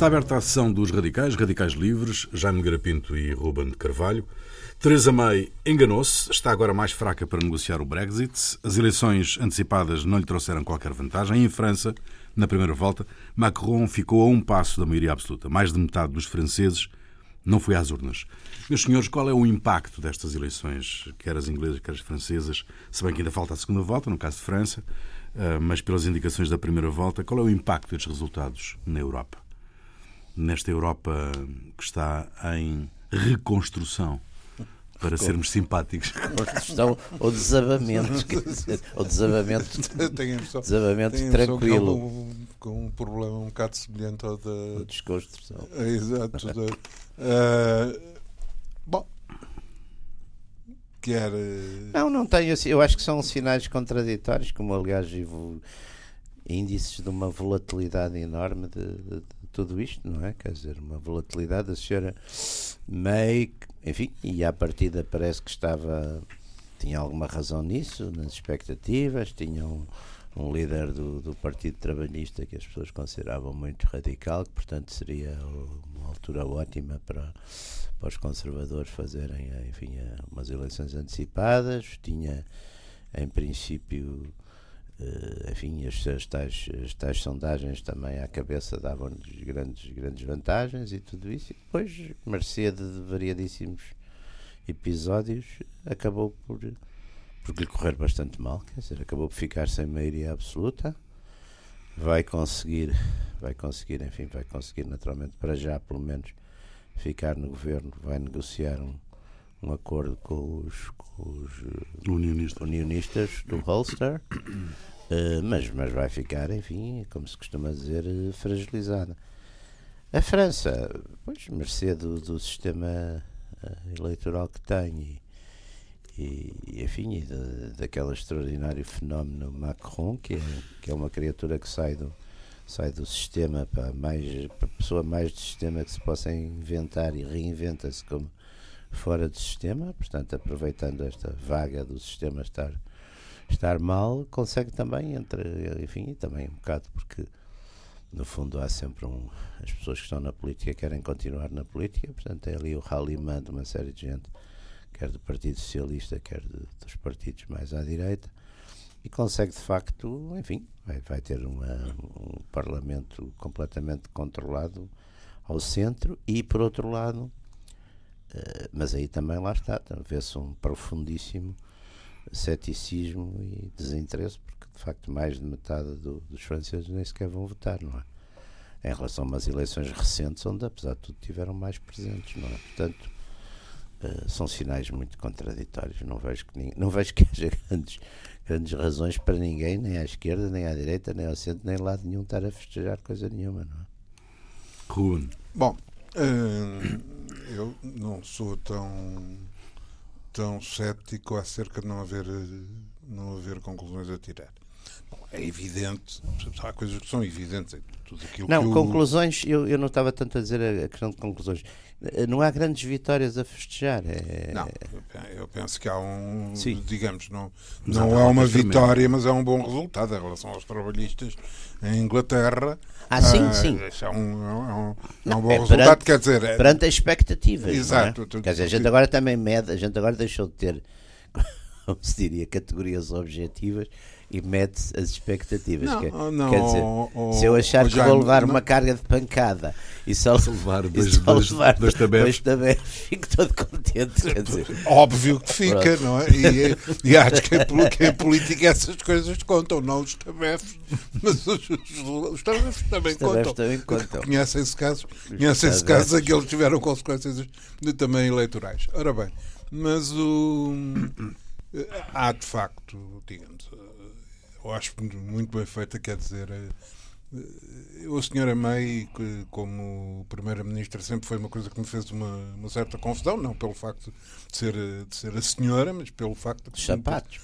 Está aberta a sessão dos radicais, radicais livres, Jaime Garapinto e Ruben de Carvalho. Theresa May enganou-se, está agora mais fraca para negociar o Brexit. As eleições antecipadas não lhe trouxeram qualquer vantagem. Em França, na primeira volta, Macron ficou a um passo da maioria absoluta. Mais de metade dos franceses não foi às urnas. Meus senhores, qual é o impacto destas eleições, quer as inglesas, quer as francesas, se bem que ainda falta a segunda volta, no caso de França, eh, mas pelas indicações da primeira volta, qual é o impacto destes resultados na Europa? Nesta Europa que está em reconstrução para sermos simpáticos. Construção ou desabamento. ou desabamento, desabamento tranquilo. Com, com, um problema um bocado semelhante ao da. Desconstrução. É, exato. uh, bom. Quer. Não, não tenho assim. Eu acho que são sinais contraditórios, como aliás vivo índices de uma volatilidade enorme de, de, tudo isto, não é? Quer dizer, uma volatilidade. da senhora May, enfim, e à partida parece que estava. tinha alguma razão nisso, nas expectativas, tinha um, um líder do, do Partido Trabalhista que as pessoas consideravam muito radical, que portanto seria uma altura ótima para, para os conservadores fazerem, enfim, umas eleições antecipadas. Tinha, em princípio, enfim, as, as, tais, as tais sondagens também à cabeça davam-lhes grandes, grandes vantagens e tudo isso. E depois, mercê de variadíssimos episódios, acabou por, por lhe correr bastante mal. Quer dizer, acabou por ficar sem maioria absoluta. Vai conseguir, vai conseguir, enfim, vai conseguir naturalmente, para já pelo menos, ficar no governo. Vai negociar um, um acordo com os, com os unionistas. unionistas do Ulster. Uh, mas, mas vai ficar, enfim, como se costuma dizer, uh, fragilizada. A França, pois, mercê do, do sistema uh, eleitoral que tem e, e enfim, e de, daquele extraordinário fenómeno Macron, que é, que é uma criatura que sai do, sai do sistema para, mais, para a pessoa mais do sistema que se possa inventar e reinventa-se como fora do sistema, portanto, aproveitando esta vaga do sistema estar estar mal, consegue também, entre, enfim, também um bocado porque no fundo há sempre um. As pessoas que estão na política querem continuar na política, portanto é ali o rallyman de uma série de gente, quer do Partido Socialista, quer de, dos partidos mais à direita, e consegue de facto, enfim, vai, vai ter uma, um Parlamento completamente controlado ao centro e por outro lado, uh, mas aí também lá está, vê-se um profundíssimo ceticismo e desinteresse, porque de facto mais de metade do, dos franceses nem sequer vão votar, não é? Em relação a umas eleições recentes, onde apesar de tudo tiveram mais presentes, não é? Portanto, uh, são sinais muito contraditórios. Não vejo que, ninguém, não vejo que haja grandes, grandes razões para ninguém, nem à esquerda, nem à direita, nem ao centro, nem lado nenhum, estar a festejar coisa nenhuma, não é? Ruben. Bom, uh, eu não sou tão tão cético acerca de não haver, não haver conclusões a tirar. Bom, é evidente, há coisas que são evidentes. Tudo aquilo não, que conclusões, eu, eu não estava tanto a dizer a, a questão de conclusões. Não há grandes vitórias a festejar. É... Não, eu penso que há um, Sim. digamos, não, não é uma vitória, mas é um bom resultado em relação aos trabalhistas em Inglaterra. Ah, sim, ah, sim. É um, é um, é um bom é resultado, perante, quer dizer. É... Perante as expectativas. Exato. É? Quer dizer, a gente agora também mede, a gente agora deixou de ter, como se diria, categorias objetivas e mete as expectativas. Não, que, não, quer dizer, oh, se eu achar oh, que vou levar não, uma carga de pancada e só, levar dois, dois, levar dois, dois tabefes, fico todo contente. Quer dizer. Óbvio que fica, Pronto. não é? E, e acho que em, é política essas coisas contam, não os tabefes, mas os, os, os tabefes também os contam. Também contam. Conhecem-se casos, conhecem-se casos em que eles tiveram consequências de, também eleitorais. Ora bem, mas o. Há de facto, digamos, eu acho muito bem feita, quer dizer, eh, eh, a senhora May, como Primeira-Ministra, sempre foi uma coisa que me fez uma, uma, certa confusão, não pelo facto de ser, de ser a senhora, mas pelo facto de. Sapatos.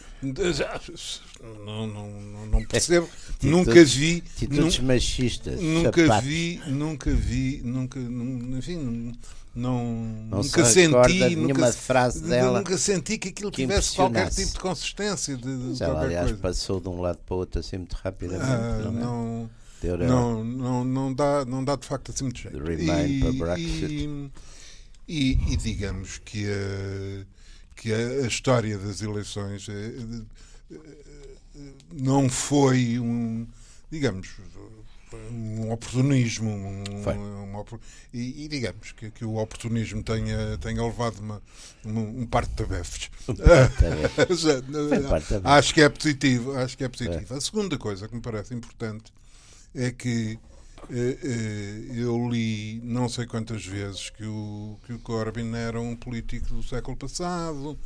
Não, não, não percebo. nunca vi. Atitudes machistas. Nunca sapatos. vi, nunca vi, nunca. Enfim, não, não nunca senti nunca, frase dela nunca senti que aquilo que tivesse qualquer tipo de consistência de, de ela aliás coisa. passou de um lado para o outro assim muito rapidamente ah, não, não, não, não, dá, não dá de facto assim muito jeito. Remain para Brexit. E, e, e, digamos que a, que a, a história das eleições eh, eh, não foi um, digamos, um oportunismo um, e, e, digamos que, que, o oportunismo tenha, tenha levado uma, uma um par de tabefes. acho que é positivo. Acho que é positivo. É. A segunda coisa que me parece importante é que eh, eh, eu li não sei quantas vezes que o, que o Corbyn era um político do século passado,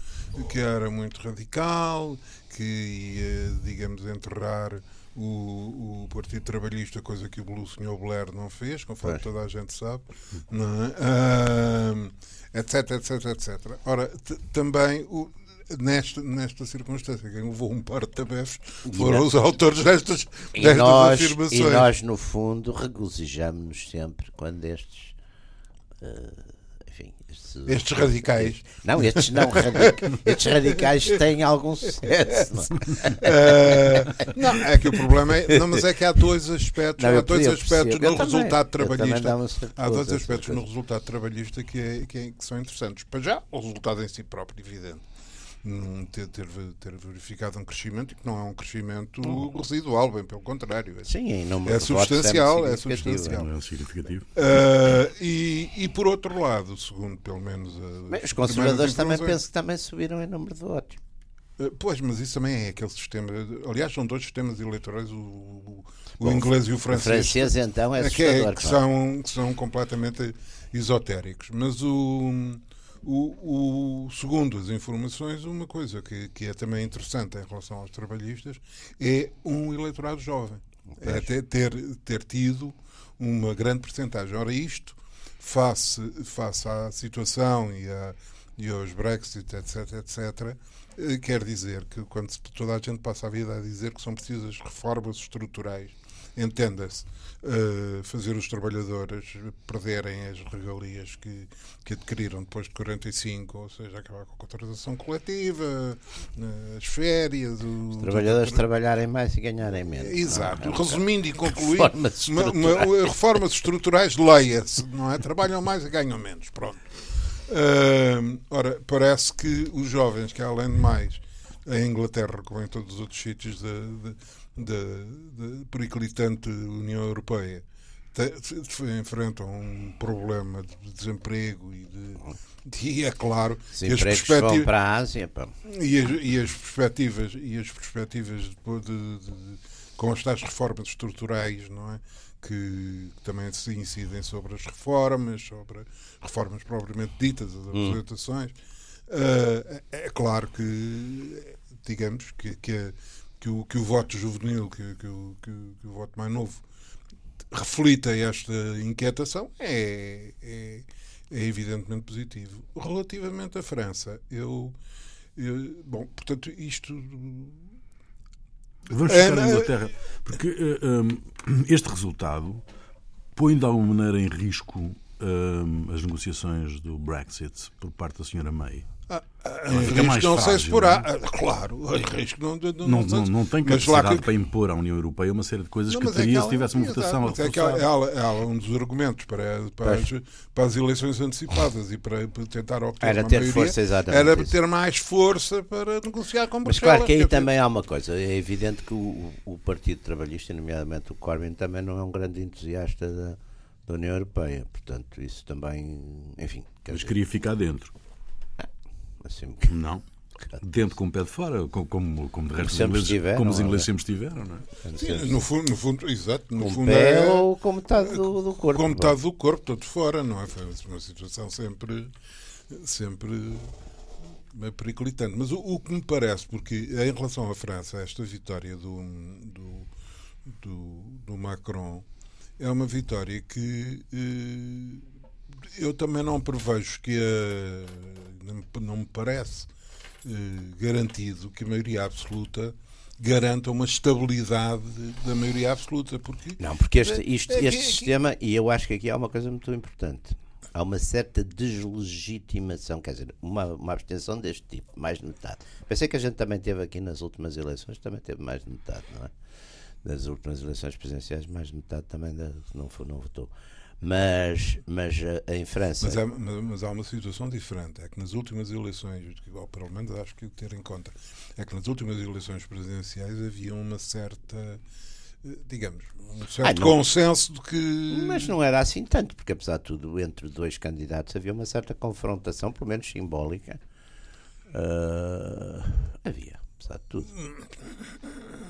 que era muito radical, que ia, digamos, enterrar o, o Partido Trabalhista, coisa que o Sr. Blair não fez, conforme pois. toda a gente sabe, não é? etc, etc, etc. Ora, também o, nesta, nesta circunstância, quem levou um par de tabefes foram os autores destas, destas nós, afirmações. E nós, no fundo, regozijamos-nos sempre quando estes. Uh, estes, estes radicais. Não, estes não radicais. estes radicais têm algum sucesso. Não, uh, não, é que o problema é. Não, mas é que há dois aspectos. Não, há dois aspectos no resultado trabalhista. Há dois aspectos no resultado trabalhista que, é, que, é, que são interessantes. Para já, o resultado em si próprio, evidente ter, ter, ter, verificado um crescimento e que não é um crescimento residual, bem pelo contrário. É, Sim, é substancial, é, substancial. É significativo. Uh, e, e por outro lado, segundo pelo menos Bem, os conservadores também penso que também subiram em número de votos. Uh, pois, mas isso também é aquele sistema. Aliás, são dois sistemas eleitorais, o, o, o inglês e o francês. O francês, então, é, é que, é, que são, que são completamente esotéricos. Mas o o, o, segundo as informações, uma coisa que, que é também interessante em relação aos trabalhistas é um eleitorado jovem. É ter, ter, ter tido uma grande percentagem. Ora, isto, face, face à situação e, a, e aos Brexit, etc., etc., eh, quer dizer que quando toda a gente passa a vida a dizer que são precisas reformas estruturais entenda-se, uh, fazer os trabalhadores perderem as regalias que, que adquiriram depois de 45, ou seja, acabar com a contratação coletiva, uh, as férias. Os trabalhadores trabalharem mais e ganharem menos. Exato. Não, é Resumindo e concluindo, reformas estruturais, reformas estruturais leia-se, não é? Trabalham mais e ganham menos. Pronto. Uh, ora, parece que os jovens, que além de mais, em Inglaterra, como em todos os outros sítios da, da periclitante União Europeia enfrentam um problema de desemprego e de, é claro Os as perspectivas para a Ásia pá. E, as, e as perspectivas e as perspectivas de, de, de, com as tais reformas estruturais não é que, que, também se incidem sobre as reformas sobre reformas propriamente ditas as hum. apresentações hum. uh, é claro que digamos que, que a, que o, que o voto juvenil, que, que, o, que, que o voto mais novo reflita esta inquietação é, é, é, evidentemente positivo. Relativamente à França, eu, eu bom, portanto, isto Vamos ficar na Inglaterra, porque um, este resultado põe de alguma maneira em risco um, as negociações do Brexit por parte da senhora May. Ah, risco mais não frágil, sei se porá. Não? É? Claro, risco não, não, não, não, não tem capacidade que... para impor à União Europeia uma série de coisas não, que teria é que se tivesse uma votação é que ela, ela, ela, um dos argumentos para, para, as, para as eleições antecipadas e para, para tentar obter era uma ter maioria, força, exatamente era ter mais força para negociar com Mas claro que aí também há uma coisa. É evidente que o, o Partido Trabalhista, nomeadamente o Corbyn, também não é um grande entusiasta da, da União Europeia. Portanto, isso também, enfim... Mas queria ficar dentro. Assim, não. Dentro com o pé de fora, como, como, como de resto ingleses, tiveram, como os ingleses sempre estiveram, não é? Sim, no fundo, no fundo, exato. No com fundo pé é, ou com metade do, do corpo. Com metade do corpo, todo fora, não é? Foi uma situação sempre, sempre periclitante. Mas o, o, que me parece, porque em relação à França, esta vitória do, do, do, do Macron é uma vitória que eh, eu também não prevejo que a não me parece eh, garantido que a maioria absoluta garanta uma estabilidade da maioria absoluta. Porque, não, porque este, isto, é, este sistema, e eu acho que aqui há uma coisa muito importante, há uma certa deslegitimação, quer dizer, uma, uma abstenção deste tipo, mais de metade. Pensei que a gente também teve aqui nas últimas eleições, também teve mais de metade, não é? das últimas eleições presidenciais, mais de metade também da, não, não votou. Mas, mas eh, em França. Mas, é, mas, há uma situação diferente. É que nas últimas eleições, pelo menos acho que ter em conta, é que nas últimas eleições presidenciais havia uma certa eh, digamos, um certo consenso de que. Mas não era assim tanto, porque apesar de tudo, entre dois candidatos havia uma certa confrontação, pelo menos simbólica. Uh, havia, apesar de tudo.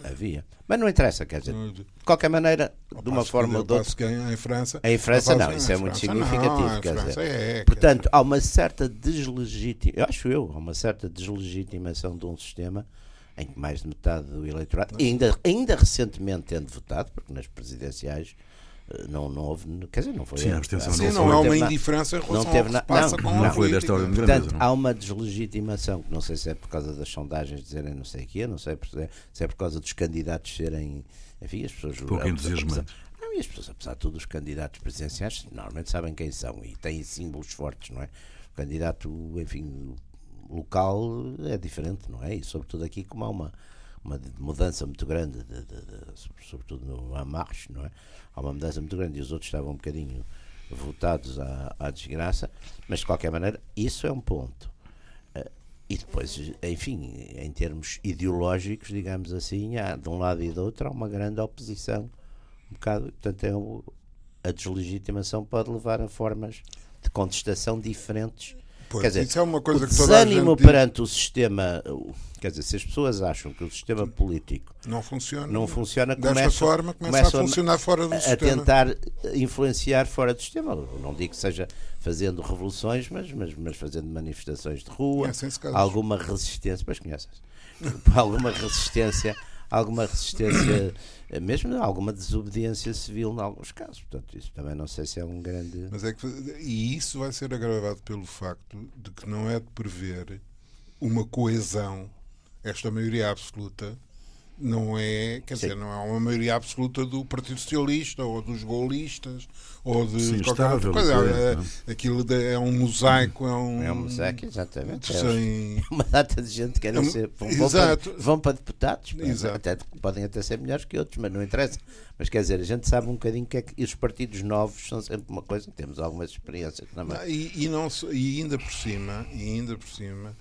Havia. Mas não interessa, quer dizer, de qualquer maneira, de uma forma ou de outra. Em França. Em França, não, isso é muito significativo. Quer dizer. É, Portanto, há uma certa deslegitimação, acho eu, há uma certa deslegitimação de um sistema em que mais de metade do eleitorado, ainda, ainda recentemente tendo votado, porque nas presidenciais não, não houve, quer dizer, não foi. Sim, a abstenção não, não, não há uma indiferença em relação não teve ao que passa não, com não, foi desta ordem de grandeza. Portanto, há uma deslegitimação, que não sei se é por causa das sondagens dizerem não sei o quê, não sei se é por causa dos candidatos serem, enfim, as pessoas... Pouco entusiasmantes. Não, e as pessoas, apesar de tudo, os candidatos presidenciais normalmente sabem quem são e têm símbolos fortes, não é? O candidato, enfim, local é diferente, não é? E sobretudo aqui como há uma, uma mudança muito grande, de, de, de, sobretudo no Amarche, não é? Há uma mudança muito grande e os outros estavam um bocadinho votados à, à desgraça, mas de qualquer maneira isso é um ponto. Uh, e depois, enfim, em termos ideológicos, digamos assim, há, de um lado e do outro há uma grande oposição. Um bocado, portanto, é um, a deslegitimação pode levar a formas de contestação diferentes Pois, quer dizer, isso é uma coisa o que desânimo perante o sistema, quer dizer, se as pessoas acham que o sistema político não funciona, não funciona desta começa, forma começa a funcionar fora do a, sistema. A tentar influenciar fora do sistema. Não digo que seja fazendo revoluções, mas, mas, mas fazendo manifestações de rua, alguma resistência, mas conheces, alguma resistência alguma resistência, mesmo alguma desobediência civil em alguns casos. Portanto, isso também não sei se é um grande. Mas é que, e isso vai ser agravado pelo facto de que não é de prever uma coesão, esta maioria absoluta não é, quer Sim. dizer, não é uma maioria absoluta do Partido Socialista ou dos golistas ou de Sim, qualquer outra coisa. É, aquilo é um mosaico, é um. É um mosaico, exatamente. Sem... É uma data de gente que querem é, ser. Vão, Exato. Para, vão para deputados, até, podem até ser melhores que outros, mas não interessa. Mas quer dizer, a gente sabe um bocadinho que é que. E os partidos novos são sempre uma coisa, temos algumas experiências também. E, e, não, e ainda por cima, e ainda por cima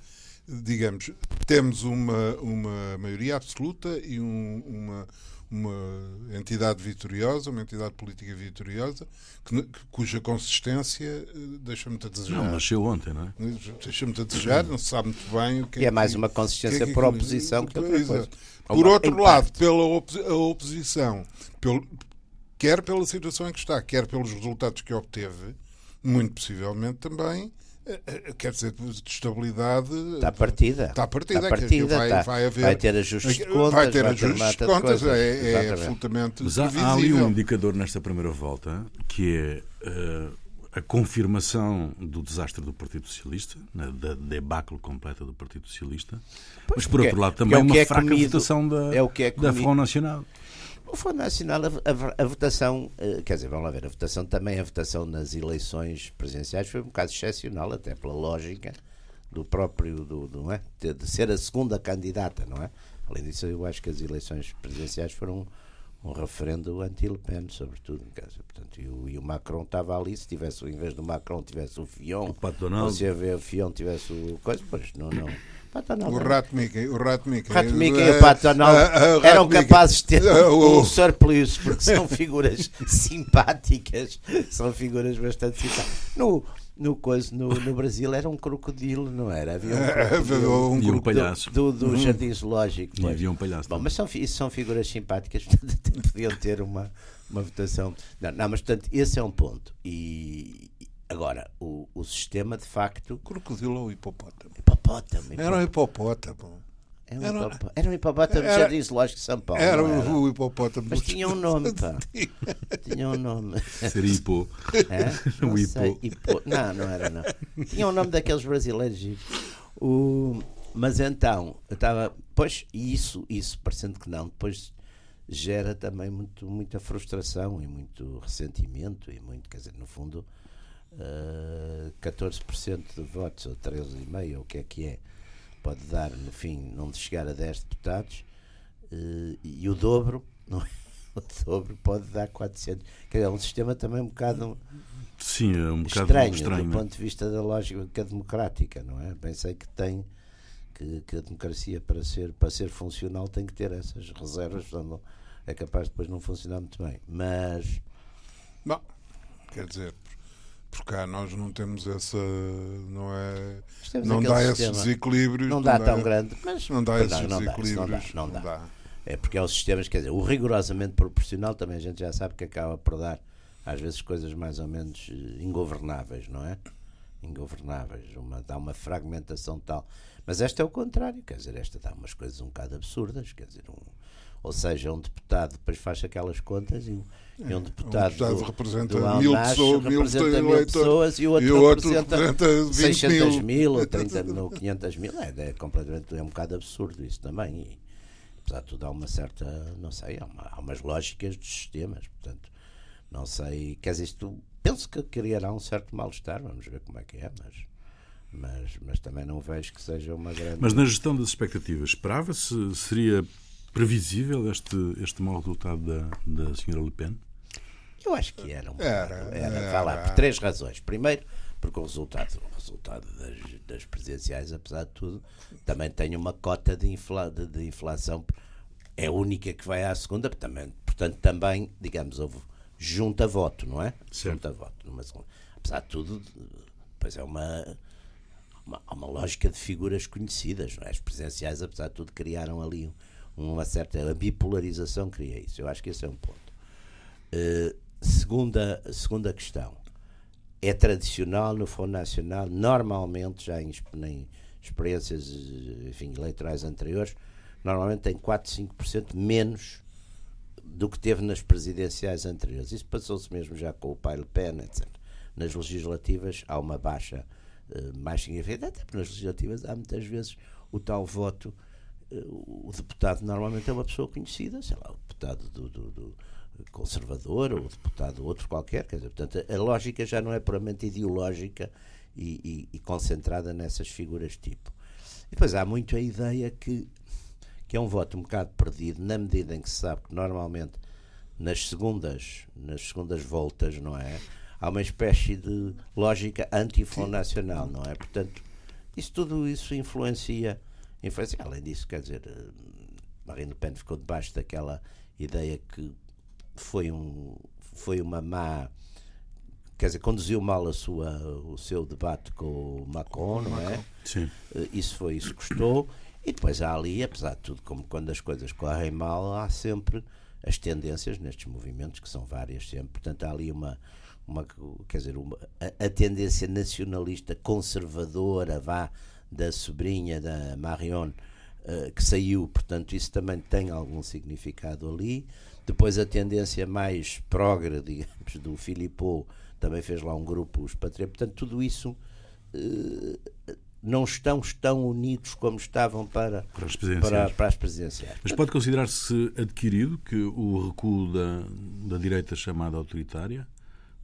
digamos, temos uma, uma maioria absoluta e um, uma, uma entidade vitoriosa, uma entidade política vitoriosa, que, cuja consistência eh, deixa-me a desejar. Não, nasceu ontem, não é? Deixa-me a desejar, não se sabe muito bem o que é. E é mais uma consistência que é, por oposição que outra coisa. Por outro lado, pela oposição, pelo, quer pela situação em que está, quer pelos resultados que obteve, muito possivelmente também quer dizer, de estabilidade. Está partida. Está partida. Está partida vai, está. vai, haver, vai ter ajustes de contas. Vai ter ajustes de contas. É, é absolutamente. Mas há, há, ali um indicador nesta primeira volta que é. Uh, a confirmação do desastre do Partido Socialista, né, da debacle completa do Partido Socialista, pois mas por outro lado também é uma é fraca comido, votação da, é o que é da Front Nacional. O Fundo Nacional, a, a, a, votação, eh, quer dizer, vamos lá ver, a votação também, a votação nas eleições presidenciais foi um bocado excepcional, até pela lógica do próprio, do, do não é? de, de, ser a segunda candidata, não é? Além disso, eu acho que as eleições presidenciais foram um, um referendo anti-Le Pen, sobretudo. Dizer, portanto, e o, e, o, Macron estava ali, se tivesse, em vez do Macron, tivesse o Fion, o ou se o Fion tivesse o coisa, pois não, não o Rato Mickey, o Rato Mickey, Rato Mickey e o Pato Donald uh, uh, eram capazes de ter uh, um surplus porque são figuras simpáticas, são figuras bastante simpáticas. No, no, coisa, no, no Brasil era um crocodilo, não era? Havia um, um, um palhaço do, do, do uhum. Jardim Zoológico. E havia um palhaço. Bom, mas são, isso são figuras simpáticas, podiam ter uma, uma votação. Não, não, mas portanto, esse é um ponto. E, Agora, o, o sistema de facto. Crocodilo ou hipopótamo? Hipopótamo. hipopótamo. Era um hipopótamo. Era um, era, hipopótamo, era um hipopótamo era, Jardim Zoológico de São Paulo. Era, era? o hipopótamo. Mas tinha um nome, pá. tinha um nome. Seria hipô. É? Não, hipô. hipô. Não, não era, não. Tinha um nome daqueles brasileiros. O, mas então, eu estava. Pois, isso, isso, parecendo que não, depois gera também muito, muita frustração e muito ressentimento e muito, quer dizer, no fundo uh, 14% de votos, ou 13,5%, ou o que é que é, pode dar, no fim, não de chegar a 10 deputados, uh, e o dobro não é? O dobro pode dar 400. Quer dizer, é um sistema também um bocado Sim, é um bocado estranho, estranho. do ponto de vista da lógica democrática, não é? Pensei que tem que, que a democracia para ser para ser funcional tem que ter essas reservas, portanto, não- é capaz de depois não funcionar muito bem. Mas Bom, quer dizer, por cá nós não temos essa. Não é. Não dá sistema. esses equilíbrios. não dá tão grande, mas Não dá esses não, não dá, desequilíbrios. não dá, não dá. É porque é os sistemas, quer dizer, o rigorosamente proporcional também a gente já sabe que acaba por dar às vezes coisas mais ou menos eh, ingovernáveis, não é? Ingovernáveis, uma, dá uma fragmentação tal. Mas esta é o contrário, quer dizer, esta dá umas coisas um bocado absurdas, quer dizer, um, ou seja, um deputado depois faz aquelas contas e um, e um deputado, deputado do, representa do mil pessoas, mil representa mil eleitores, pessoas e o outro, e o outro representa, representa 20 600 mil. mil ou 30 mil ou 500 mil. É, é completamente, é um bocado absurdo isso também. E, apesar de tudo, há uma certa, não sei, há, uma- há umas lógicas dos sistemas, portanto, não sei, quer dizer, isto, penso que criará um certo mal-estar, vamos ver como é que é, mas, mas, mas também não vejo que seja uma grande. Mas na gestão das expectativas, esperava-se, seria previsível este, este mau resultado da, da senhora Le Pen? Eu acho que era um Era, era, era. vá lá, por três razões. Primeiro, porque o resultado, o resultado das, das presidenciais, apesar de tudo, também tem uma cota de, infla, de, de inflação, é a única que vai à segunda, também, portanto, também, digamos, houve junta voto, não é? Certo. Junta voto numa segunda. Apesar de tudo, pois é uma, uma, há uma lógica de figuras conhecidas, não é? As presidenciais, apesar de tudo, criaram ali um- uma certa bipolarização, cria isso. Eu acho que esse é um ponto. Uh, segunda, segunda questão. É tradicional no Fundo Nacional, normalmente, já em, em experiências enfim, eleitorais anteriores, normalmente tem 4, 5% menos do que teve nas presidenciais anteriores. Isso passou-se mesmo já com o pai Le Pen, etc. Nas legislativas há uma baixa eh, mais significativa, até porque nas legislativas há muitas vezes o tal voto. Eh, o deputado normalmente é uma pessoa conhecida, sei lá, o deputado do, do- do conservador ou o deputado outro qualquer. Quer dizer, portanto, a lógica já não é puramente ideológica e, e- e concentrada nessas figuras tipo. E depois há muito a ideia que que é um voto um bocado perdido, na medida em que se sabe que normalmente nas segundas, nas segundas voltas, não é? Há uma espécie de lógica anti-Fundo Nacional, não é? Portanto, isso tudo isso influencia, influencia. Além disso, quer dizer, eh, Marine Le Pen ficou debaixo daquela ideia que foi, um, foi uma má. Quer dizer, conduziu mal a sua, o seu debate com o Macron, não é? Sim. Eh, Isso foi, isso custou. E depois há ali, apesar de tudo, como quando as coisas correm mal, há sempre as tendências nestes movimentos, que são várias sempre. Portanto, há ali uma, uma quer dizer, uma, a, a tendência nacionalista conservadora, vá, da sobrinha da Marion, eh, que saiu, portanto, isso também tem algum significado ali. Depois a tendência mais progre, digamos, do Filippo, também fez lá um grupo, os patriarcas. Portanto, tudo isso eh, não estão tão unidos como estavam para, Para as presidenciais. para, para as presidenciais. Mas pode considerar-se adquirido que o recuo da, da direita chamada autoritária,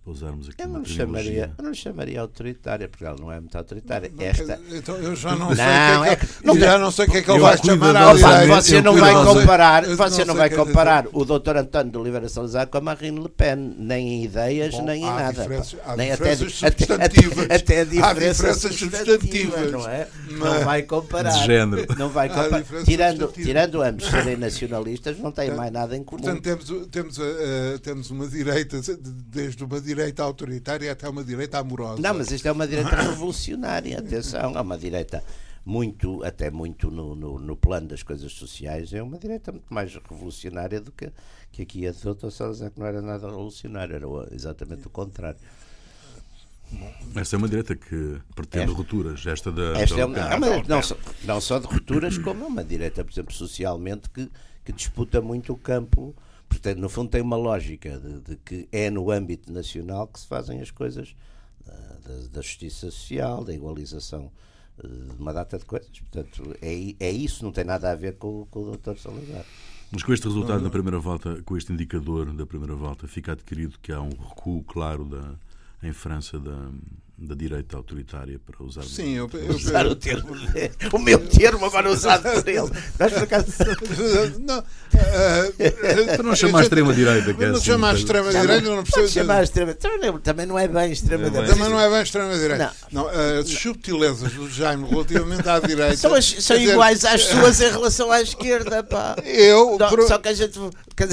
para usarmos aqui Eu não, chamaria, eu não chamaria autoritária, porque ela não é muito autoritária. Não, Esta, Então eu já não, sei Não, o que é que, é que- não já não sei o que é que ele Eu vai chamar Opa, direita. você não vai comparar, você não sei vai que- comparar o Dr. António de Oliveira Salazar com a Marine Le Pen, nem em ideias, Bom, nem em nada. há nem diferenças até, até, substantivas. até, diferenças diferenças substantivas. não é? Mas- Não vai comparar. De género. Não vai comparar. Tirando, tirando ambos serem nacionalistas, não tem mais nada em comum. Portanto, temos, temos, temos uma direita, desde uma direita autoritária até uma direita amorosa. Não, mas isto é uma direita revolucionária, atenção, é uma direita muito, até muito no, no, no plano das coisas sociais, é uma direita muito mais revolucionária do que, que aqui a de Dr. Salazar, que não era nada revolucionário, era exatamente o contrário. Essa é uma direita que pretende Esta- rupturas. Esta da. Esta da é uma, é uma- não, só, não só de rupturas, como é uma direita, por exemplo, socialmente, que, que disputa muito o campo. Portanto, no fundo, tem uma lógica de, de que é no âmbito nacional que se fazem as coisas da, da justiça social, da igualização ah, de uma data de coisas. Portanto, é, é isso, não tem nada a ver com, com o Dr. Salazar. Mas com este resultado na primeira volta, com este indicador da primeira volta, fica adquirido que há um recuo claro da, em França da, da direita autoritária para usar. Sim, eu, eu, Usar o termo. o meu termo agora usado por ele. Nós por acaso. não, eh, Para não chamar extrema-direita, que é não assim, chamar coisa- extrema-direita, não precisa chamar extrema. Também não- Também não é bem extrema-direita. Também não é bem extrema-direita. Não. as subtilezas do Jaime relativamente à direita. São, as- são quer iguais às suas em relação à esquerda, pá. Eu, Só que a gente. quer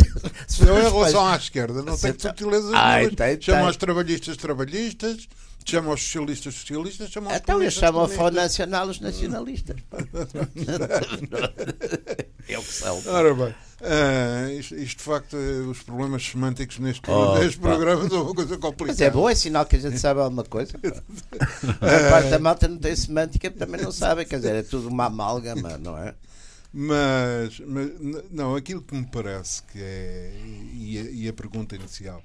eu, em relação à esquerda, não tenho subtilezas tem, Chamo tem. aos trabalhistas trabalhistas, chamo aos socialistas socialistas, chamo aos Então eles chamam a Fó comunistas. Nacional os nacionalistas. É o que são. Ora bem, ah, isto, isto, de facto, eh, os problemas semânticos neste, Oh, programa são uma coisa complicada. Mas é bom, é sinal que a gente sabe alguma coisa. A maior parte da malta não tem semântica, também não sabe. Quer dizer, é tudo uma amálgama, não é? Mas, mas, não, aquilo que me parece que é, e a, e a pergunta inicial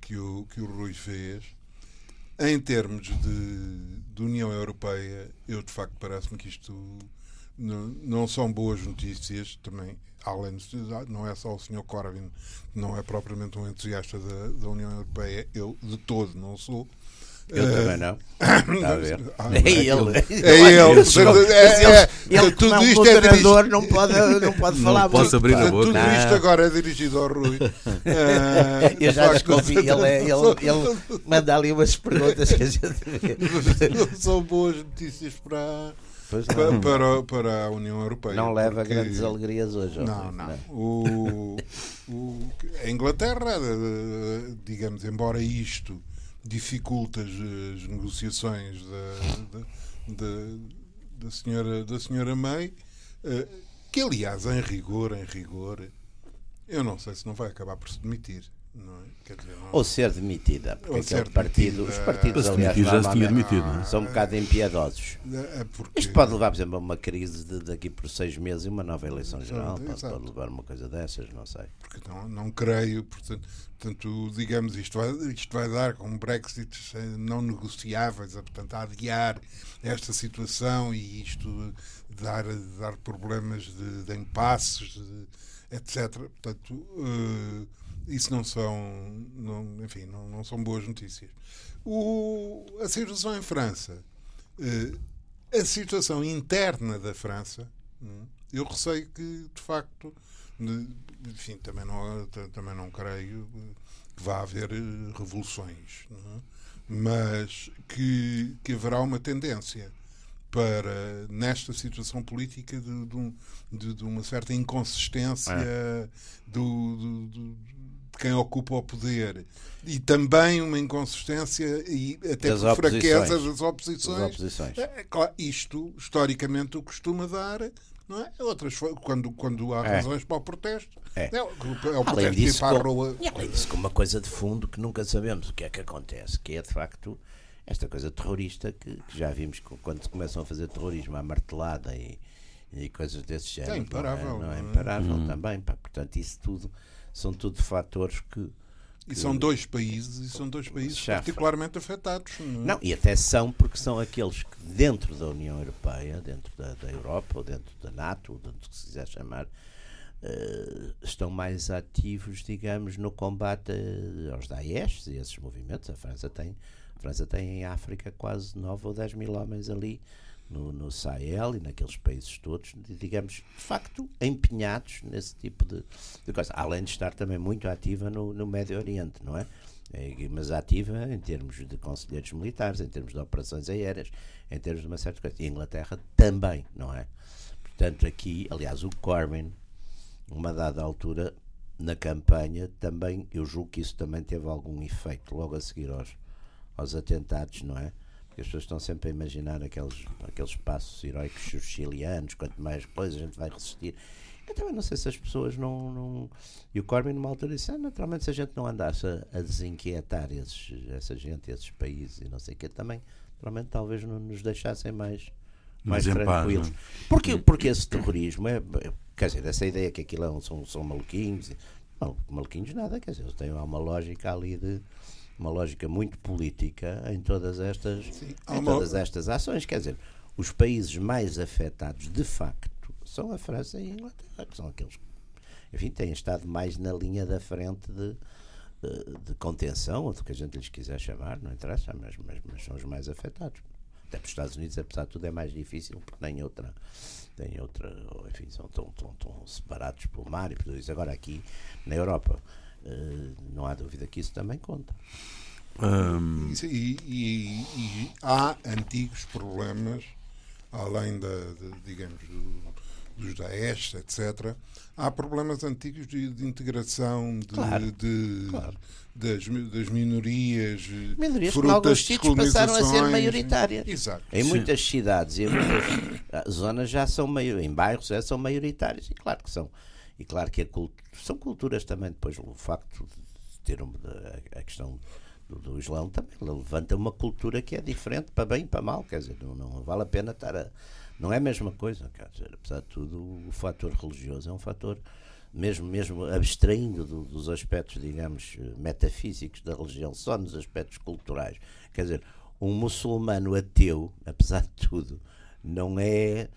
que o, que o Rui fez, em termos de, de União Europeia, eu de facto parece-me que isto não, não são boas notícias também. Além de, não é só o Sr. Corbyn, que não é propriamente um entusiasta da, da União Europeia, eu de todo não sou. Eu Eh, também não. Está a ver? Ah, É ele. É ele. é- é- Ele, tudo é isto é moderador, não pode, não pode Não falar posso muito. abrir a boca. Tudo Não. isto agora é dirigido ao Rui. Eh, Eu já desconfio, ele, é- ele, ele manda ali umas perguntas que a gente vê. não são boas notícias para, para, não, para, a União Europeia. não leva grandes alegrias hoje. Não, não. O, o- a Inglaterra, digamos, embora isto dificulte as, as negociações da, da, da, da senhora, da senhora May, eh, que aliás, em rigor, em rigor, eu não sei se não vai acabar por se demitir. Não é? Quer dizer, não- Ou ser demitida, porque Ou aquele ser partido, demitida. os partidos, Para se aliás, já se tinha demitido, não é? são um bocado impiedosos. é porque- Isto pode levar, por exemplo, a uma crise de daqui por seis meses e uma nova eleição geral. Pode, pode levar a uma coisa dessas, não sei. porque não, não creio, portanto, portanto, digamos, isto vai, isto vai dar com Brexit não negociáveis, a, portanto, a adiar esta situação e isto dar, dar problemas de, de impasses, de- etc. Portanto, eh, isso não são, não, enfim, não, não são boas notícias. O, a situação em França, eh, a situação interna da França, hum, eu receio que, de facto, ne- enfim, também não, ta- também não creio que vá haver eh, revoluções, é? mas que, que haverá uma tendência para, nesta situação política, de, de um- de- de uma certa inconsistência do, do- do- de quem ocupa o poder e também uma inconsistência e até Das por fraqueza oposições. das As oposições. É, é isto, historicamente, o costuma dar. Não é? Outras, quando, quando há É. razões para o protesto, É. é, o- é o Além disso, para a rua. e além disso, com uma coisa de fundo que nunca sabemos o que é que acontece, que é de facto esta coisa terrorista que, que já vimos que quando se começam a fazer terrorismo à martelada e, e coisas desse género. imparável, Não é, não é é? imparável também. Pá. Portanto, isso tudo são tudo fatores que. E são dois países, e são dois países Chafra. particularmente afetados. Não, é? Não, e até são porque são aqueles que dentro da União Europeia, dentro da, da Europa, ou dentro da NATO, ou dentro do que se quiser chamar, eh, estão mais ativos, digamos, no combate eh, aos Daesh e esses movimentos. A França tem, a França tem em África quase 9 ou 10 mil homens ali no, no Sahel e naqueles países todos, digamos, de facto, empenhados nesse tipo de, de coisa. Além de estar também muito ativa no, no Médio Oriente, não é? É, Mas ativa em termos de conselheiros militares, em termos de operações aéreas, em termos de uma certa coisa. E a Inglaterra também, não é? Portanto, aqui, aliás, o Corbyn, uma dada altura, na campanha, também, eu julgo que isso também teve algum efeito logo a seguir aos, aos atentados, não é? Porque as pessoas estão sempre a imaginar aqueles, aqueles passos heroicos churchilianos, quanto mais coisa a gente vai resistir. Eu também não sei se as pessoas não. não... E o Corbyn, numa altura, disse: ah, naturalmente, se a gente não andasse a, a desinquietar esses, essa gente, esses países e não sei o que, também, naturalmente, talvez não nos deixassem mais, mais Mais em paz, tranquilos. é? Porque, porque esse terrorismo é. Quer dizer, essa ideia que aquilo é um- são, são maluquinhos. Não, maluquinhos nada, quer dizer, eles têm uma lógica ali de. Uma lógica muito política em todas estas, há em uma- todas estas ações. Quer dizer, os países mais afetados de facto são a França e a Inglaterra, que são aqueles que, enfim, têm estado mais na linha da frente de, de contenção, ou do que a gente lhes quiser chamar, não interessa, mas, mas, mas são os mais afetados. Até para os Estados Unidos, apesar de tudo, é mais difícil porque tem outra, tem outra, enfim, são tão, tão, tão separados pelo mar e por isso. Agora aqui na Europa, não há dúvida que isso também conta. Um... E, e, e, há antigos problemas, além da, de, digamos, do, dos Daesh, etc. Há problemas antigos de, de integração de, claro, de claro. Das, das, minorias, minorias que em alguns sítios passaram a ser maioritárias. Exato. Em Sim. muitas cidades e em muitas zonas já são meio, em bairros já são maioritárias. E claro que são. E claro que cult, são culturas também, depois o facto de ter uma, a, a questão do, do Islão também levanta uma cultura que é diferente para bem e para mal, quer dizer, não, não vale a pena estar a não é a mesma coisa, quer dizer, apesar de tudo, o fator religioso é um fator, mesmo, mesmo abstraindo do, dos aspectos, digamos, metafísicos da religião, só nos aspectos culturais. Quer dizer, um muçulmano ateu, apesar de tudo, não é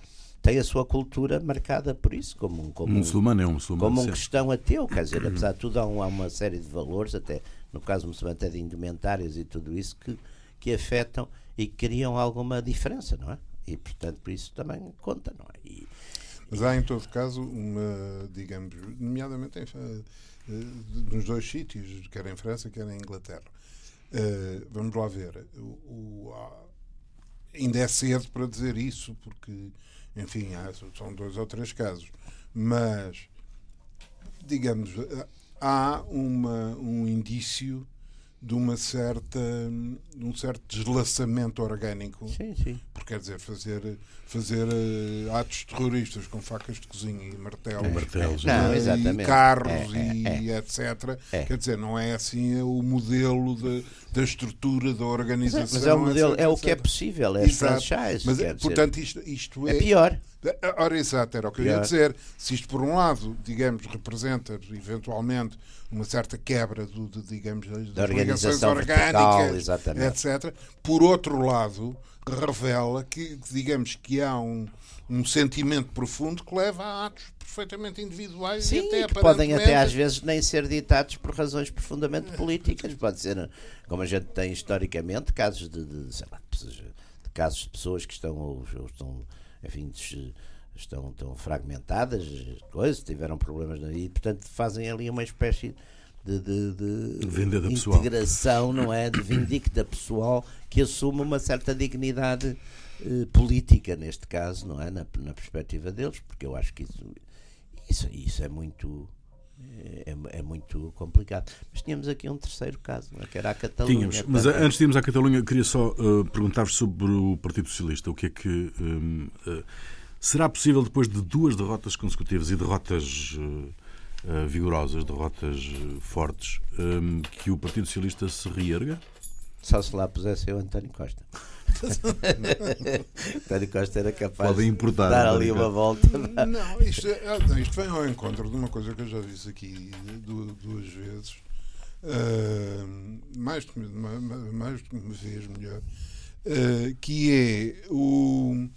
tem a sua cultura marcada por isso, como um, como um muçulmano é um muçulmano. Como um cristão ateu, quer dizer, apesar de tudo, há, um, há, uma série de valores, até no caso muçulmano, até de indumentárias e tudo isso, que, que afetam e criam alguma diferença, não é? E, portanto, por isso também conta, não é? E, Mas há, em todo caso, uma, digamos, nomeadamente em, uh, nos dois sítios, quer em França, quer em Inglaterra. Uh, vamos lá ver. O, o, ainda é cedo para dizer isso, porque, enfim, há, são dois ou três casos. Mas, digamos, há uma, um indício de uma certa de um certo deslaçamento orgânico sim, sim. porque quer dizer fazer fazer uh, atos terroristas com facas de cozinha e martelo é, martelos não, e carros é, é, e é. etc é. quer dizer não é assim o modelo de, da estrutura da organização mas é o modelo etc, é o que é possível é Exato. franchise mas portanto isto, isto é, é pior Ora, exato, era o que eu ia dizer. Se isto, por um lado, digamos, representa eventualmente uma certa quebra do, de, digamos, das da organização orgânicas, etc. Por outro lado, revela que, digamos, que há um, um sentimento profundo que leva a atos perfeitamente individuais Sim, e até que podem até às vezes nem ser ditados por razões profundamente políticas. Pode ser, como a gente tem historicamente, casos de, de, lá, de casos de pessoas que estão, ou, ou estão enfim, estão, estão fragmentadas, coisas, tiveram problemas e portanto fazem ali uma espécie de, de, de integração, não é? De vindicta pessoal que assume uma certa dignidade eh, política, neste caso, não é? Na, na perspectiva deles, porque eu acho que isso, isso, isso é muito. É, é, muito complicado. Mas tínhamos aqui um terceiro caso, é? que era a Catalunha. Tínhamos, mas antes de irmos à Catalunha, queria só uh, perguntar-vos sobre o Partido Socialista. O que é que. Um, uh, Será possível, depois de duas derrotas consecutivas e derrotas uh, vigorosas, derrotas fortes, um, que o Partido Socialista se reerga? Só se lá pusesse o António Costa. António Costa era capaz Podem importar, de dar ali uma volta. Não, isto, é, não, isto vem ao encontro de uma coisa que eu já disse aqui duas vezes. Uh, mais, mais de uma vez melhor, uh, que é o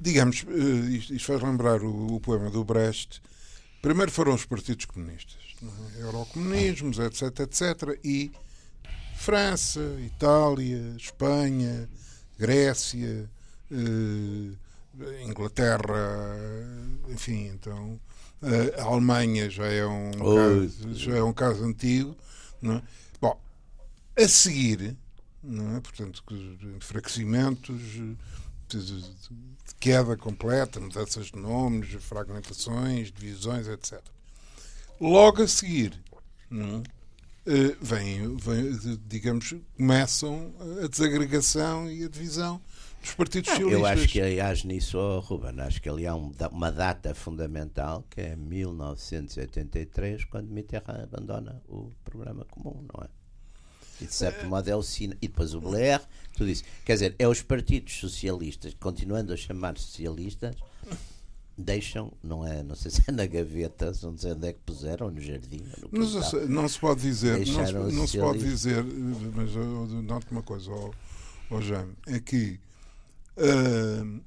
digamos, eh, isto, isto faz lembrar o, o, poema do Brecht. Primeiro foram os partidos comunistas, é? eurocomunismos, etc, etc. E França, Itália, Espanha, Grécia, eh, Inglaterra, enfim, então eh, a Alemanha já é um, caso, já é um caso antigo. Não é? Bom, a seguir, não é? portanto, enfraquecimentos de queda completa, mudanças de nomes, fragmentações, divisões, etc. Logo a seguir, não, é? Vem, vem, digamos, começam a desagregação e a divisão dos partidos socialistas. Eu acho que, aliás, nisso, oh, Ruben, acho que ali há um, uma data fundamental que é 1983, quando Mitterrand abandona o programa comum, não é? E de certo modo é o sino. E depois o Blair, tudo isso. Quer dizer, é os partidos socialistas, continuando a chamar socialistas, deixam, não é, não sei se é na gaveta, não sei onde é que puseram, no jardim. No mas não se pode dizer, não se, não se, pode dizer, mas eu noto uma coisa, oh Jean, é que uh,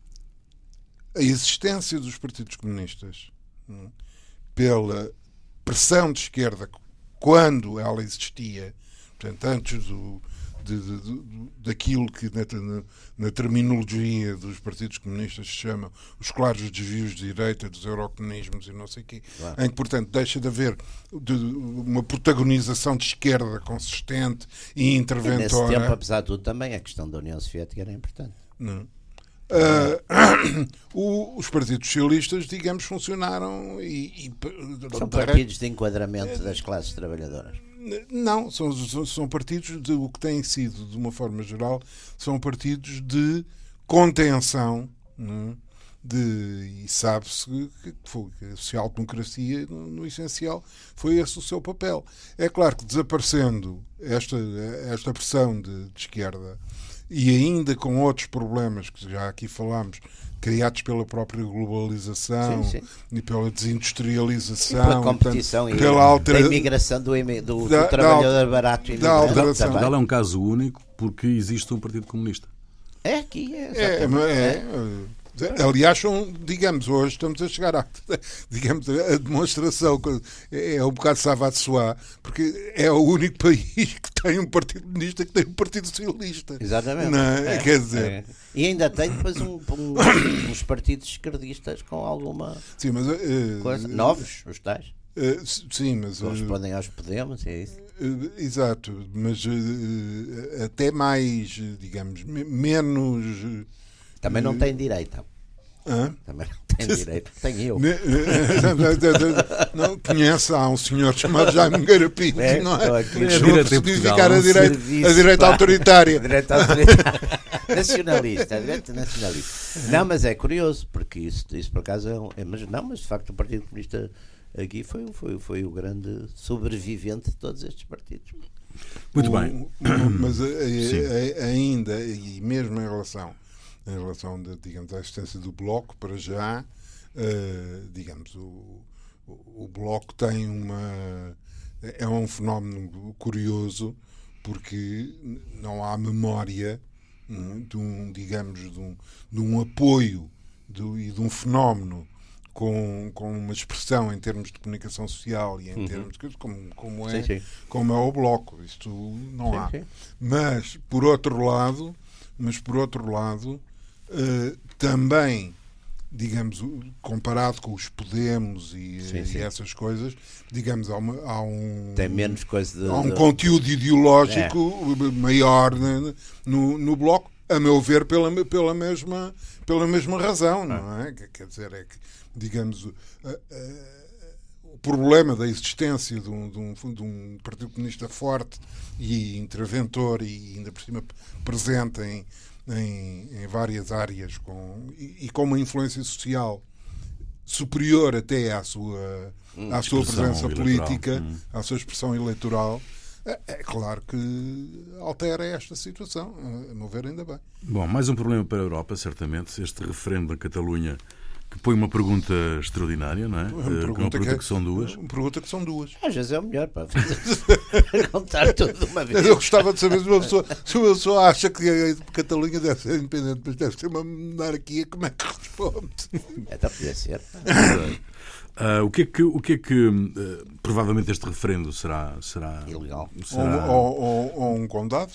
a existência dos partidos comunistas uh, pela pressão de esquerda quando ela existia, portanto, antes do, de, de, de, daquilo que na, na, terminologia dos partidos comunistas se chama os claros desvios de direita, dos eurocomunismos e não sei o quê, claro. em que, portanto, deixa de haver uma protagonização de esquerda consistente e interventora. E nesse tempo, apesar de tudo, também a questão da União Soviética era importante. Não. Uh, o, os partidos socialistas, digamos, funcionaram e. e São partidos de enquadramento das classes trabalhadoras. Não, são, são partidos de o que têm sido, de uma forma geral, são partidos de contenção. É? De, e sabe-se que, foi, que a social-democracia, no, no, essencial, foi esse o seu papel. É claro que desaparecendo esta, esta pressão de, de esquerda e ainda com outros problemas que já aqui falámos, criados pela própria globalização sim, sim. e pela desindustrialização, e pela competição portanto, e pela altera... da imigração do, do, da, do trabalhador da, barato e da alteração. Portugal é um caso único porque existe um Partido Comunista. É aqui, é. É, é, é. Aliás, são, digamos, hoje estamos a chegar à digamos, a demonstração é um bocado savate soar, porque é o único país que tem um partido comunista que tem um partido socialista. Exatamente. É? É, quer dizer. É. E ainda tem depois um, um, uns partidos esquerdistas com alguma sim, mas, uh, coisa. Novos, os tais. Uh, sim, mas. Correspondem aos Podemos, é isso? Uh, exato, mas até mais, digamos, menos também não tem direito. Hã? Também não tem direito. Tem eu. não conhece, há um senhor chamado Jaime Garapinto, é, não é? Não significar a direita, a direita autoritária. direita autoritária. nacionalista, a direita nacionalista. Não, mas é curioso, porque isso, isso por acaso é, um, é mas Não, mas de facto o Partido Comunista aqui foi, foi, foi o grande sobrevivente de todos estes partidos. Muito o, bem. Mas eh, eh, ainda, e mesmo em relação em relação, de, digamos, à existência do Bloco, para já, uh, digamos, o, o, o Bloco tem uma... é um fenómeno curioso porque não há memória hum, de um, digamos, de um, de um apoio do, e de um fenómeno com, com uma expressão em termos de comunicação social e em uhum. termos de como, como, é, sim, sim. como é o bloco. Isto não sim, há. Mas, por outro lado, mas por outro lado, uh, também digamos, comparado com os Podemos e, sim, sim. e essas coisas, digamos, há, uma, há um. Tem menos coisa de, Há um conteúdo ideológico é. maior no, no bloco, a meu ver, pela, pela, mesma, pela mesma razão, não é? é? Quer dizer, é que, digamos. Uh, uh, o problema da existência de um, de, um, de um Partido Comunista forte e interventor e ainda por cima presente em, em, em várias áreas com, e, e, com uma influência social superior até à sua, hum, à sua presença eleitoral. política, hum. à sua expressão eleitoral. É, é, claro que altera esta situação, a meu ver, ainda bem. Bom, mais um problema para a Europa, certamente. Este referendo da Catalunha que põe uma pergunta extraordinária, não é? Uma pergunta, uma pergunta que, é, que, são duas. Uma pergunta que são duas. Às vezes é o melhor para contar tudo de uma vez. Eu gostava de saber se uma pessoa, se uma pessoa acha que a Catalunha deve ser independente, mas deve ser uma monarquia, como é que responde? Então podia ser. Uh, o que é que, o que, é que uh, provavelmente este referendo será, será ilegal? Será... Ou, ou, ou, um condado?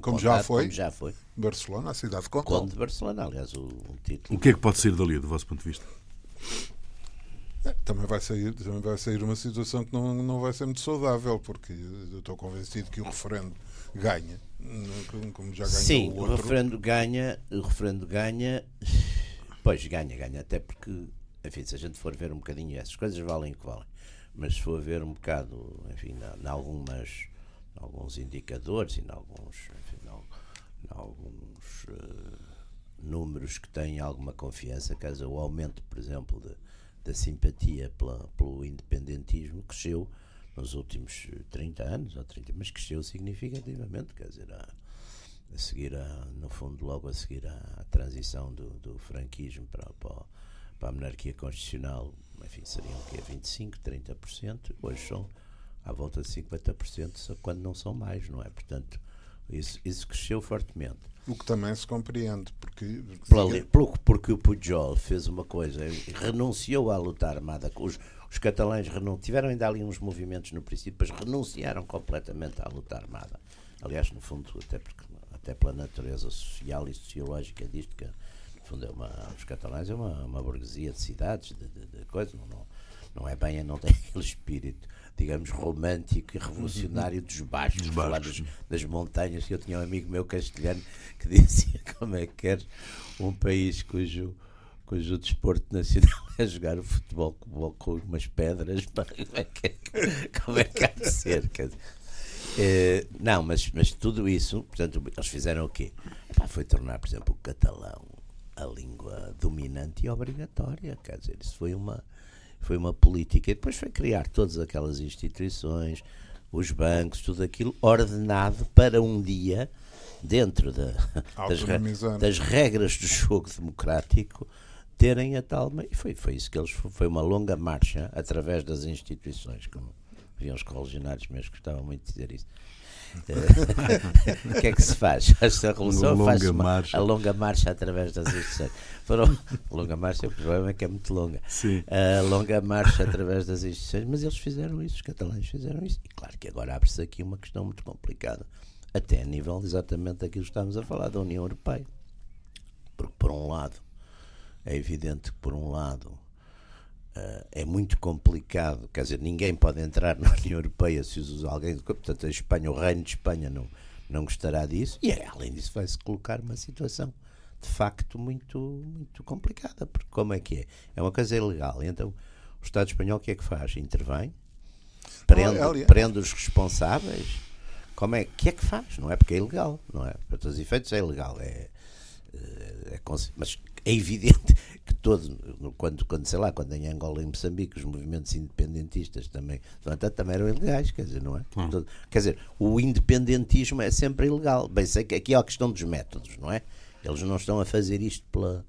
Como, já foi. como já foi. Barcelona, a cidade de Conde. Conde de Barcelona, aliás, o, o, título. O que é que pode sair dali, do vosso ponto de vista? É, também vai sair, também vai sair uma situação que não, não vai ser muito saudável, porque eu estou convencido que o referendo ganha, como já ganhou Sim, o outro. o referendo ganha, o referendo ganha, pois ganha, ganha, até porque, enfim, se a gente for ver um bocadinho, essas coisas valem o que valem, mas se for ver um bocado, enfim, em algumas alguns indicadores e em alguns, alguns uh, números que têm alguma confiança, caso o aumento, por exemplo, de, da simpatia pela, pelo independentismo cresceu nos últimos 30 anos, ou 30, mas cresceu significativamente, quer dizer, a, a seguir, a, no fundo, logo a seguir à, transição do, do franquismo para, para, para a monarquia constitucional, enfim, seriam o quê? 25%, 30%, hoje são à volta de 50%, quando não são mais, não é? Portanto, isso, isso cresceu fortemente. o que também se compreende. Porque, Pela, porque o Pujol fez uma coisa, renunciou à luta armada. Os, os catalães tiveram ainda ali uns movimentos no princípio, mas renunciaram completamente à luta armada. Aliás, no fundo, até, porque, até pela natureza social e sociológica disto, que no fundo é uma, os catalães é uma, uma burguesia de cidades, de, de, de coisas, não, não, não é bem, não tem aquele espírito digamos, romântico e revolucionário dos baixos, dos falar das, das, montanhas. Eu tinha um amigo meu castelhano que dizia como é que quer um país cujo, cujo desporto nacional é jogar o futebol com, com umas pedras. Como é que, como é que há de ser? Dizer, eh, não, mas, mas tudo isso, portanto, eles fizeram o quê? foi tornar, por exemplo, o catalão a língua dominante e obrigatória. Quer dizer, isso foi uma foi uma política. E depois foi criar todas aquelas instituições, os bancos, tudo aquilo ordenado para um dia, dentro da, das, das, regras do jogo democrático, terem a tal. E foi, foi isso que eles. Foi uma longa marcha através das instituições, como haviam os correligionários meus que gostavam muito de dizer isso. o que é que se faz? Esta revolução faz uma, a longa marcha através das instituições. Foram, longa marcha, o problema é que é muito longa. Sim. A longa marcha através das instituições, mas eles fizeram isso, os catalães fizeram isso. E claro que agora abre-se aqui uma questão muito complicada, até a nível exatamente daquilo que estamos a falar, da União Europeia. Porque, por um lado, é evidente que, por um lado, é muito complicado, quer dizer, ninguém pode entrar na União Europeia se usa alguém, portanto a Espanha, o reino de Espanha não, não gostará disso, e é, além disso vai-se colocar uma situação de facto muito, muito complicada, porque como é que é? É uma coisa ilegal, então o Estado espanhol o que é que faz? Intervém, prende, oh, prende os responsáveis, como é, que é que faz? Não é porque é ilegal, não é? Para todos os efeitos é ilegal, é, é, é mas é evidente que todo, quando, quando, sei lá, quando em Angola e Moçambique os movimentos independentistas também, também eram ilegais, quer dizer, não é? Hum. Quer dizer, o independentismo é sempre ilegal. Bem, sei que aqui é a questão dos métodos, não é? Eles não estão a fazer isto pela,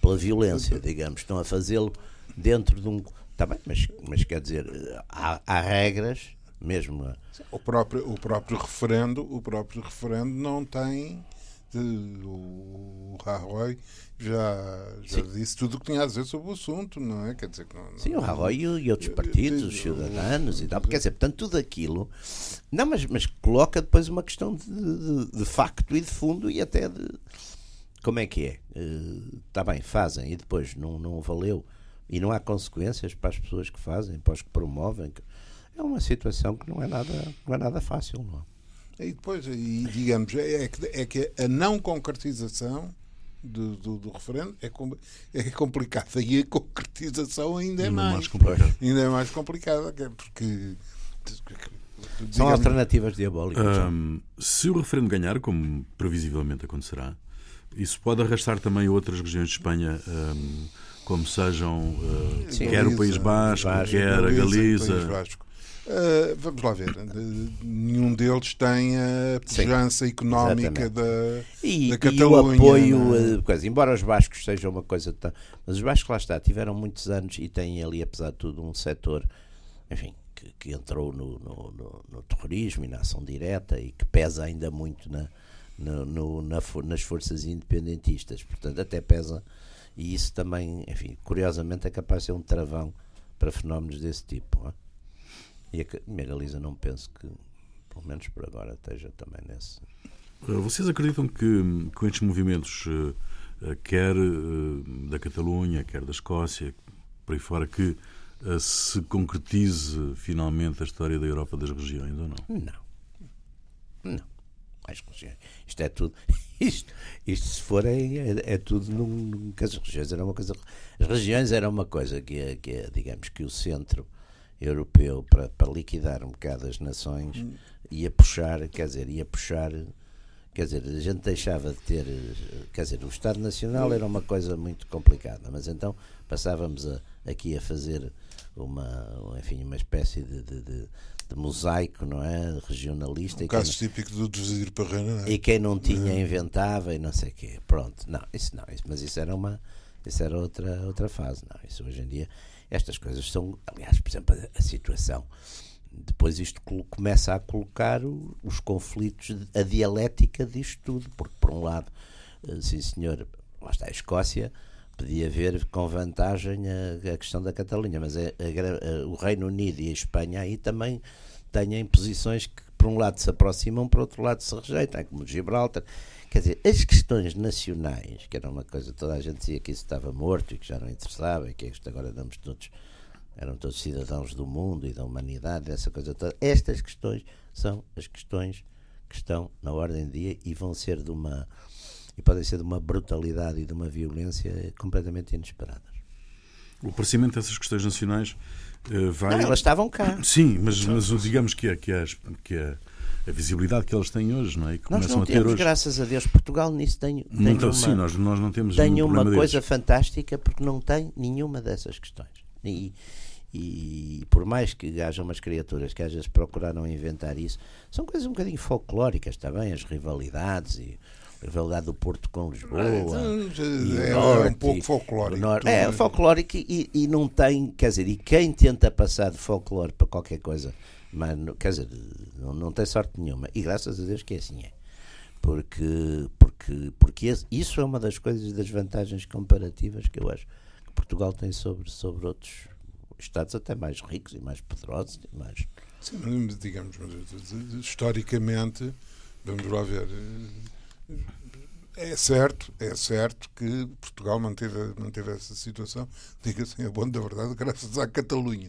pela violência, digamos, estão a fazê-lo dentro de um. Está bem, mas, mas quer dizer, há, há regras, mesmo. O próprio, o próprio referendo, o próprio referendo não tem o Rajoy já, já disse tudo o que tinha a dizer sobre o assunto, não é? Quer dizer, não, não, Sim, o Rajoy e, outros partidos, os cidadãos e tal, quer dizer, portanto, tudo aquilo. Não, mas, mas coloca depois uma questão de, de, de facto e de fundo e até de. Como é que é? Está uh, bem, fazem e depois não, não valeu e não há consequências para as pessoas que fazem, para os que promovem. É uma situação que não é nada, não é nada fácil, não é? E depois, e, digamos, é, é que, é que a não concretização do, do, do, referendo é, é complicada e a concretização ainda é ainda mais, mais complicada. Ainda é mais complicada, é porque digamos, são alternativas diabólicas. Um, se o referendo ganhar, como previsivelmente acontecerá, isso pode arrastar também outras regiões de Espanha. Um, como sejam uh, Sim, quer Galiza, o País Basco, Basco quer a Galiza. Uh, vamos lá ver. Nenhum deles tem a pujança económica da, e, da Catalunha. E o apoio, coisa, embora os bascos sejam uma coisa. Mas os bascos, lá está, tiveram muitos anos e têm ali, apesar de tudo, um setor, enfim, que, que entrou no, no, no, no, terrorismo e na ação direta e que pesa ainda muito na, na, nas forças independentistas. Portanto, até pesa. E isso também, enfim, curiosamente, é capaz de ser um travão para fenómenos desse tipo. Não é? E a Galiza não penso que, pelo menos por agora, esteja também nesse. Eh, vocês acreditam que com estes movimentos, eh, eh, quer da Catalunha, quer da Escócia, por aí fora, que se concretize finalmente a história da Europa das regiões ou não? Não. Não. As regiões. Isto é tudo. Isto, isto se for, é, é, é tudo num, as regiões era uma coisa. As regiões era uma coisa que, que digamos que o centro europeu para, para liquidar um bocado as nações hum. ia puxar, quer dizer, ia puxar quer dizer, a gente deixava de ter, quer dizer, o Estado Nacional era uma coisa muito complicada, mas então passávamos a, aqui a fazer uma, enfim, uma espécie de, de, de, de mosaico, não é, regionalista. Um caso quem, típico do desvir para não é? E quem não tinha é. inventava e não sei o quê, pronto, não, isso não, isso, mas isso era uma, isso era outra, outra fase, não, isso hoje em dia estas coisas são, aliás, por exemplo, a, a situação depois isto começa a colocar os conflitos, a dialética disto tudo, porque por um lado, eh, sim senhor, lá está a Escócia, podia ver com vantagem a, a questão da Catalunha, mas a, a, o Reino Unido e a Espanha aí também têm posições que por um lado se aproximam, por outro lado se rejeitam, como Gibraltar. Quer dizer, as questões nacionais, que era uma coisa, toda a gente dizia que isso estava morto e que já não interessava, e que isto agora damos todos, eram todos cidadãos do mundo e da humanidade, essa coisa toda. Estas questões são as questões que estão na ordem do dia e vão ser de uma e podem ser de uma brutalidade e de uma violência completamente inesperadas. O aparecimento dessas questões nacionais uh, vai. Não, elas estavam cá. Sim, mas, mas digamos que, é, que, é, que é a visibilidade que eles têm hoje, não é? Que nós não a temos, hoje... graças a Deus, Portugal nisso tem, tem não, uma, sim, nós, nós não temos tem uma coisa fantástica porque não tem nenhuma dessas questões. E, e por mais que haja umas criaturas que às vezes procuraram inventar isso, são coisas um bocadinho folclóricas, está bem? As rivalidades e a rivalidade do Porto com Lisboa. É, é norte, um pouco folclórico. É, folclórico e, e, não tem, quer dizer, e quem tenta passar de folclore para qualquer coisa, mas, quer dizer, não, não tem sorte nenhuma. E graças a Deus que assim é. Porque, porque, porque isso é uma das coisas, das vantagens comparativas que eu acho que Portugal tem sobre, sobre outros Estados até mais ricos e mais poderosos. E mais... Sim, digamos, historicamente, vamos lá ver. É certo, é certo que Portugal manteve, manteve essa situação, diga-se a bom da verdade, graças à Catalunha.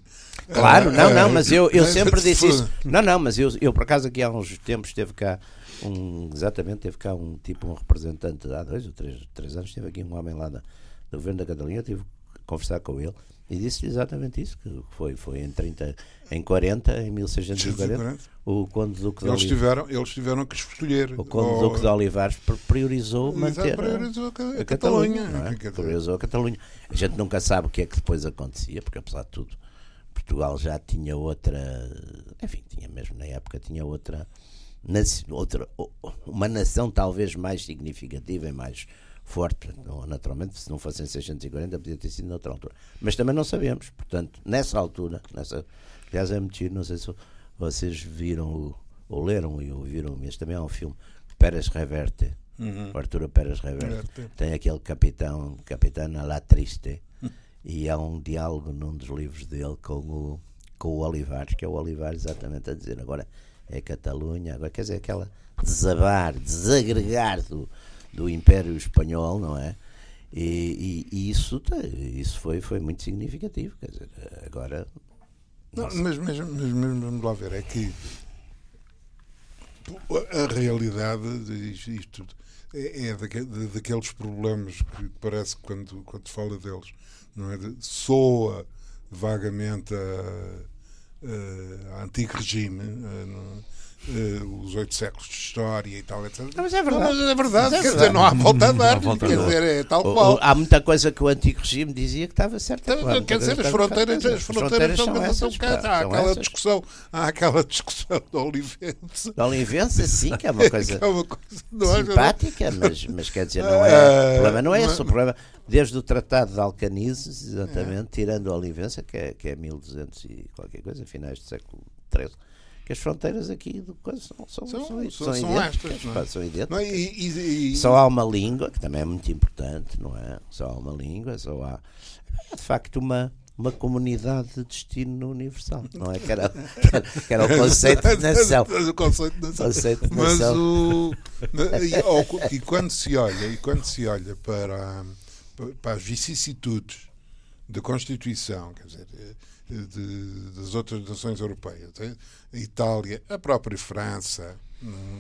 Claro, não, não, mas eu, eu sempre disse isso. Não, não, mas eu, eu por acaso aqui há uns tempos teve cá um, exatamente, teve cá um tipo, um representante, há dois ou três, três anos, teve aqui um homem lá da, do governo da Catalunha, eu tive que conversar com ele e disse exatamente isso, que foi, foi em, 30, em 40, em 1640, o Conde Duque de eles tiveram Eles tiveram que escolher. O Conde ou... Duque de Olivares priorizou manter priorizou a, a, Catalunha. É? Priorizou a Catalunha. A gente nunca sabe o que é que depois acontecia, porque apesar de tudo, Portugal já tinha outra, enfim, tinha mesmo na época, tinha outra, outra uma nação talvez mais significativa e mais forte. Naturalmente, se não fossem 640, podia ter sido noutra altura. Mas também não sabemos. Portanto, nessa altura, nessa, aliás, é mentira, não sei se vocês viram ou leram e ouviram, mas também há um filme, Pérez Reverte. Uhum. Arturo Pérez Reverte. Tem aquele capitão, capitão La Triste. E há um diálogo num dos livros dele com o, com o Olivares, que é o Olivares exatamente a dizer agora é Catalunha, agora quer dizer aquela desabar, desagregar do, do Império Espanhol, não é? E, e, e isso, isso foi, foi muito significativo. Quer dizer, agora. Não, mas, mas, mas, mas vamos lá ver, é que a realidade isto é, é daqueles problemas que parece que quando, quando fala deles não é soa vagamente a, a antigo regime a, uh, os oito séculos de história e tal, etc. Não, mas é verdade. Não, mas é verdade, mas é quer verdade. dizer, não há volta a dar, quer dizer, é tal qual. Há muita coisa que o antigo regime dizia que estava certa. Então, quer dizer, as fronteiras, as fronteiras são, são, são, há aquela discussão, há aquela discussão da Olivença. Da Olivença, sim, que é uma coisa, é uma coisa é simpática, mas, mas quer dizer, não é, o problema não é esse, o problema desde o Tratado de Alcanizes, exatamente, é. tirando a Olivença, que é, que é 1200 e qualquer coisa, finais do século XIII que as fronteiras aqui do são, são, são, são, são, são estas. Não é? São idênticas. Não, e, e, e, só há uma língua, que também é muito importante, não é? Só há uma língua, só há. É de facto uma uma comunidade de destino universal, não é? Que era, que era, o conceito de nação. o conceito de nação. Conceito de Mas o, e, e, quando se olha, e quando se olha para, para as vicissitudes da Constituição, quer dizer, de, das outras nações europeias, a Itália, a própria França, hum,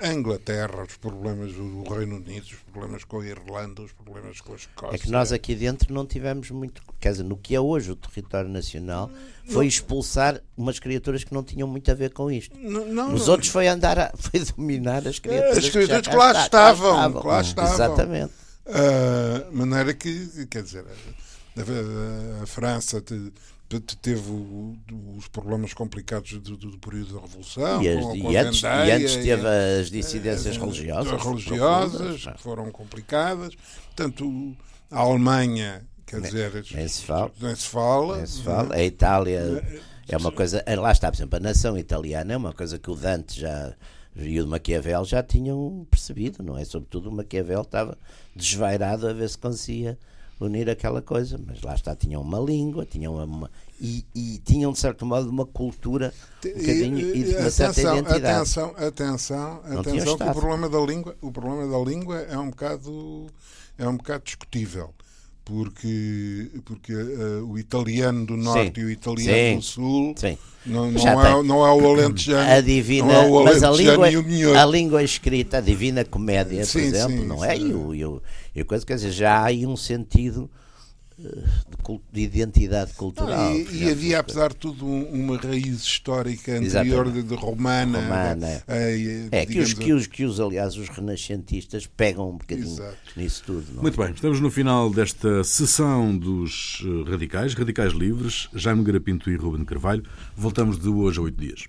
a Inglaterra, os problemas do Reino Unido, os problemas com a Irlanda, os problemas com a Escócia. É que nós aqui dentro não tivemos muito. Quer dizer, no que é hoje o território nacional, foi expulsar umas criaturas que não tinham muito a ver com isto. Não, não, Os outros foi andar a, foi dominar as criaturas. As criaturas que, lá, estavam, lá estavam. Lá estavam. Exatamente. Uh, maneira que, quer dizer, a, a França te, teve os problemas complicados do, do, do, período da Revolução. E, as, e, antes, e antes teve as dissidências religiosas. religiosas, que foram complicadas. Portanto, a Alemanha, quer nem, dizer. Nem se fala. Nem se fala. Nem se fala. A Itália. É uma coisa, lá está, por exemplo, a nação italiana é uma coisa que o Dante já e o Maquiavel já tinham percebido, não é? Sobretudo o Maquiavel estava desvairado a ver se conseguia unir aquela coisa, mas lá está, tinham uma língua, tinham uma, e, e, tinham de certo modo uma cultura um bocadinho e, e uma atenção, certa identidade. Atenção, atenção, atenção que o problema da língua, o problema da língua é um bocado é um bocado discutível porque, porque uh, o italiano do norte Sim. e o italiano Sim. do sul Sim. não, não, é, não é o alentejano, a divina, não é o mas a língua, a língua escrita, a divina comédia, por exemplo, não é? E, o, e, o, e a coisa, quer dizer, já há aí um sentido de, de identidade cultural. e, e havia, apesar de tudo, um, uma raiz histórica anterior de, de, romana. romana. É, é que, os, que, os, que os, aliás, os renascentistas pegam um bocadinho Exato. nisso tudo. Não? É? Muito bem, estamos no final desta sessão dos eh, radicais, radicais livres, Jaime Garapinto e Ruben Carvalho. Voltamos de hoje a oito dias.